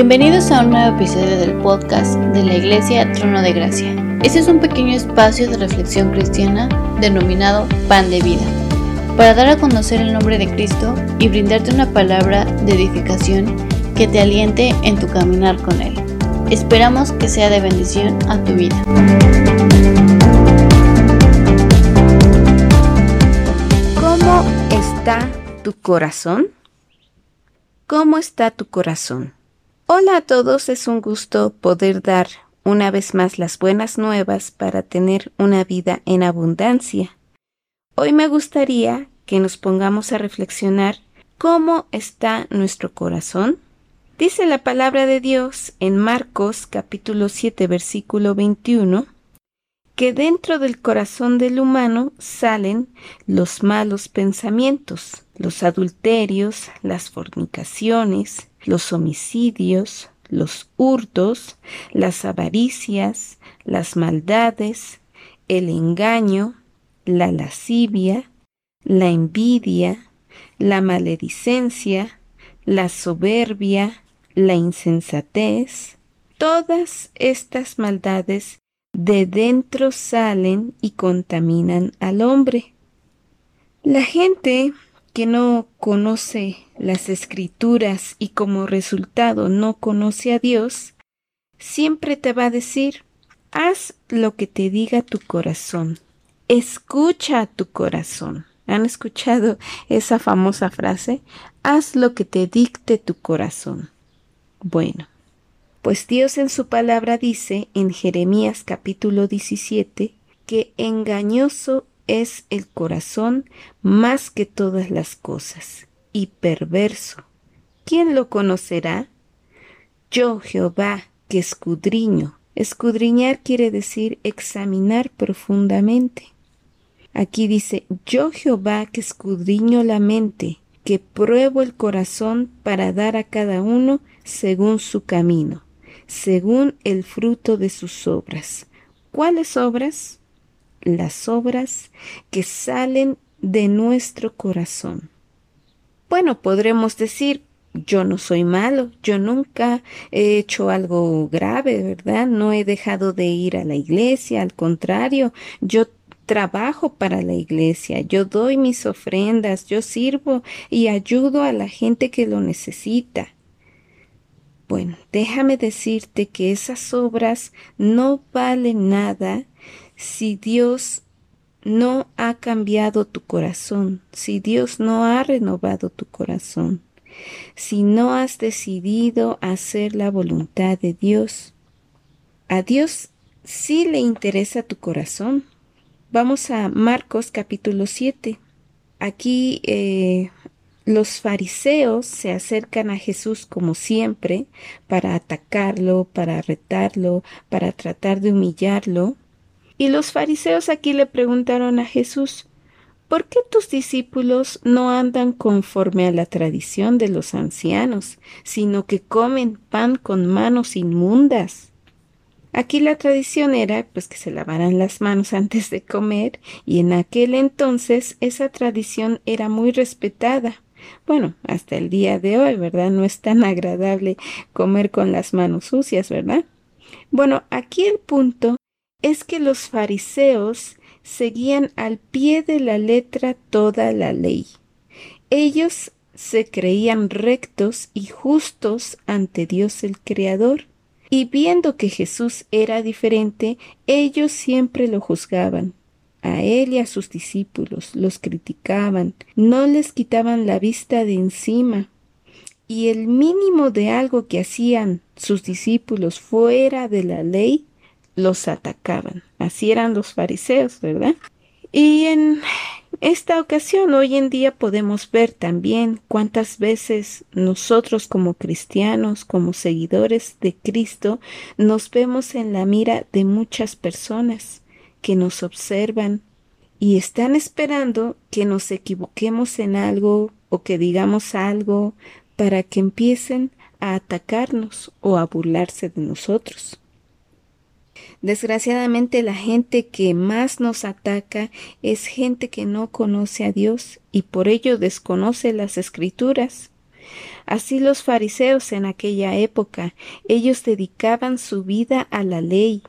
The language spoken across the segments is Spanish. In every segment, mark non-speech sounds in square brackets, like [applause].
Bienvenidos a un nuevo episodio del podcast de la Iglesia Trono de Gracia. Este es un pequeño espacio de reflexión cristiana denominado Pan de Vida, para dar a conocer el nombre de Cristo y brindarte una palabra de edificación que te aliente en tu caminar con Él. Esperamos que sea de bendición a tu vida. ¿Cómo está tu corazón? ¿Cómo está tu corazón? Hola a todos, es un gusto poder dar una vez más las buenas nuevas para tener una vida en abundancia. Hoy me gustaría que nos pongamos a reflexionar cómo está nuestro corazón. Dice la palabra de Dios en Marcos capítulo 7 versículo 21 que dentro del corazón del humano salen los malos pensamientos, los adulterios, las fornicaciones, los homicidios, los hurtos, las avaricias, las maldades, el engaño, la lascivia, la envidia, la maledicencia, la soberbia, la insensatez, todas estas maldades de dentro salen y contaminan al hombre. La gente que no conoce las escrituras y como resultado no conoce a Dios, siempre te va a decir, haz lo que te diga tu corazón, escucha a tu corazón. ¿Han escuchado esa famosa frase? Haz lo que te dicte tu corazón. Bueno, pues Dios en su palabra dice en Jeremías capítulo 17 que engañoso es el corazón más que todas las cosas, y perverso. ¿Quién lo conocerá? Yo, Jehová, que escudriño. Escudriñar quiere decir examinar profundamente. Aquí dice, yo Jehová que escudriño la mente, que pruebo el corazón para dar a cada uno según su camino, según el fruto de sus obras. ¿Cuáles obras? Las obras que salen de nuestro corazón. Bueno, podremos decir, yo no soy malo, yo nunca he hecho algo grave, ¿verdad? No he dejado de ir a la iglesia, al contrario, yo trabajo para la iglesia, yo doy mis ofrendas, yo sirvo y ayudo a la gente que lo necesita. Bueno, déjame decirte que esas obras no valen nada si Dios no ha cambiado tu corazón, si Dios no ha renovado tu corazón, si no has decidido hacer la voluntad de Dios. A Dios sí le interesa tu corazón. Vamos a Marcos capítulo 7. Aquí eh, los fariseos se acercan a Jesús como siempre para atacarlo, para retarlo, para tratar de humillarlo. Y los fariseos aquí le preguntaron a Jesús, ¿por qué tus discípulos no andan conforme a la tradición de los ancianos, sino que comen pan con manos inmundas? Aquí la tradición era pues que se lavaran las manos antes de comer y en aquel entonces esa tradición era muy respetada. Bueno, hasta el día de hoy, ¿verdad? No es tan agradable comer con las manos sucias, ¿verdad? Bueno, aquí el punto es que los fariseos seguían al pie de la letra toda la ley. Ellos se creían rectos y justos ante Dios el Creador, y viendo que Jesús era diferente, ellos siempre lo juzgaban. A él y a sus discípulos los criticaban, no les quitaban la vista de encima, y el mínimo de algo que hacían sus discípulos fuera de la ley, los atacaban. Así eran los fariseos, ¿verdad? Y en esta ocasión, hoy en día podemos ver también cuántas veces nosotros como cristianos, como seguidores de Cristo, nos vemos en la mira de muchas personas que nos observan y están esperando que nos equivoquemos en algo o que digamos algo para que empiecen a atacarnos o a burlarse de nosotros. Desgraciadamente la gente que más nos ataca es gente que no conoce a Dios y por ello desconoce las escrituras. Así los fariseos en aquella época, ellos dedicaban su vida a la ley,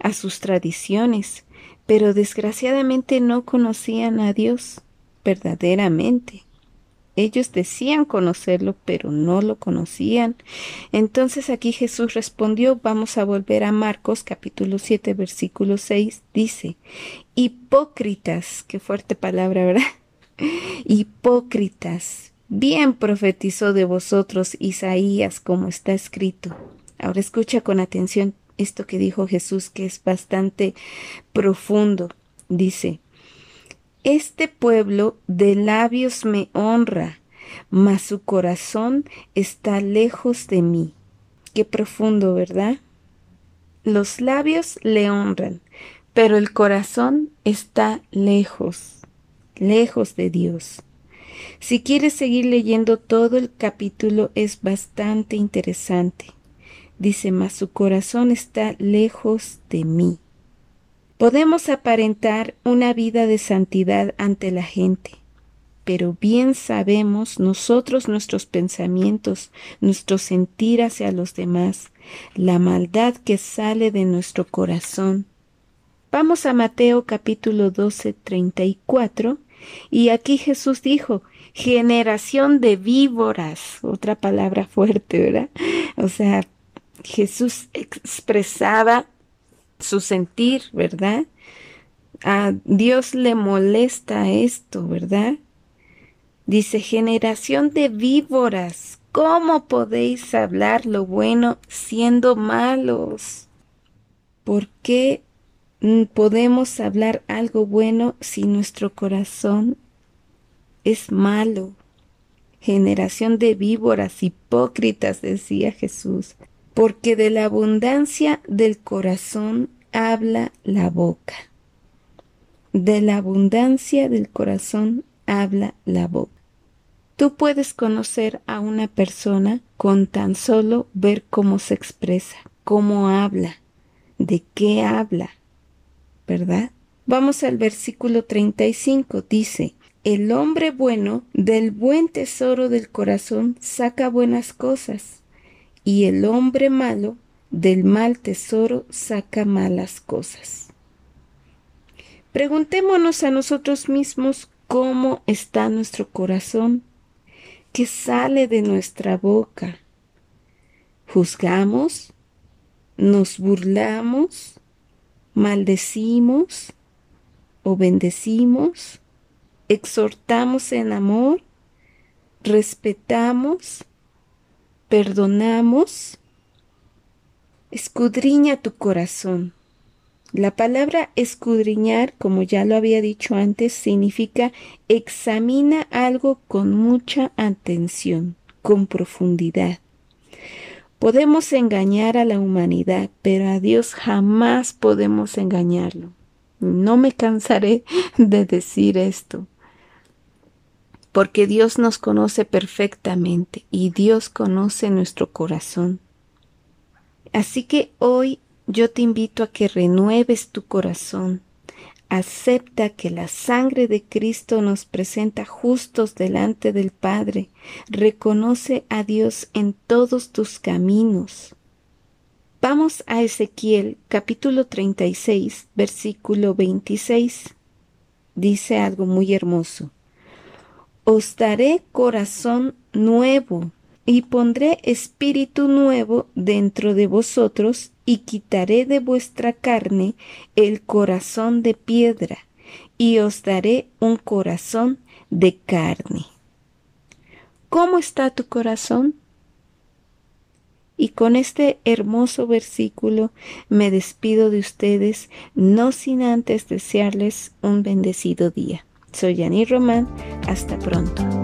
a sus tradiciones, pero desgraciadamente no conocían a Dios verdaderamente. Ellos decían conocerlo, pero no lo conocían. Entonces aquí Jesús respondió, vamos a volver a Marcos capítulo 7 versículo 6, dice, hipócritas, qué fuerte palabra, ¿verdad? [laughs] hipócritas, Bien profetizó de vosotros Isaías como está escrito. Ahora escucha con atención esto que dijo Jesús que es bastante profundo. Dice, Este pueblo de labios me honra, mas su corazón está lejos de mí. Qué profundo, ¿verdad? Los labios le honran, pero el corazón está lejos, lejos de Dios. Si quieres seguir leyendo todo el capítulo es bastante interesante. Dice, mas su corazón está lejos de mí. Podemos aparentar una vida de santidad ante la gente, pero bien sabemos nosotros nuestros pensamientos, nuestro sentir hacia los demás, la maldad que sale de nuestro corazón. Vamos a Mateo capítulo 12, 34, y aquí Jesús dijo, generación de víboras, otra palabra fuerte, ¿verdad? O sea, Jesús expresaba su sentir, ¿verdad? A Dios le molesta esto, ¿verdad? Dice, generación de víboras, ¿cómo podéis hablar lo bueno siendo malos? ¿Por qué podemos hablar algo bueno si nuestro corazón es malo. Generación de víboras hipócritas, decía Jesús, porque de la abundancia del corazón habla la boca. De la abundancia del corazón habla la boca. Tú puedes conocer a una persona con tan solo ver cómo se expresa, cómo habla, de qué habla, ¿verdad? Vamos al versículo 35, dice, el hombre bueno del buen tesoro del corazón saca buenas cosas, y el hombre malo del mal tesoro saca malas cosas. Preguntémonos a nosotros mismos cómo está nuestro corazón, qué sale de nuestra boca. ¿Juzgamos? ¿Nos burlamos? ¿Maldecimos? ¿O bendecimos? exhortamos en amor, respetamos, perdonamos. Escudriña tu corazón. La palabra escudriñar, como ya lo había dicho antes, significa examina algo con mucha atención, con profundidad. Podemos engañar a la humanidad, pero a Dios jamás podemos engañarlo. No me cansaré [laughs] de decir esto porque Dios nos conoce perfectamente y Dios conoce nuestro corazón. Así que hoy yo te invito a que renueves tu corazón. Acepta que la sangre de Cristo nos presenta justos delante del Padre. Reconoce a Dios en todos tus caminos. Vamos a Ezequiel capítulo 36, versículo 26. Dice algo muy hermoso os daré corazón nuevo y pondré espíritu nuevo dentro de vosotros y quitaré de vuestra carne el corazón de piedra y os daré un corazón de carne. ¿Cómo está tu corazón? Y con este hermoso versículo me despido de ustedes, no sin antes desearles un bendecido día. Soy Yani Román. Hasta pronto.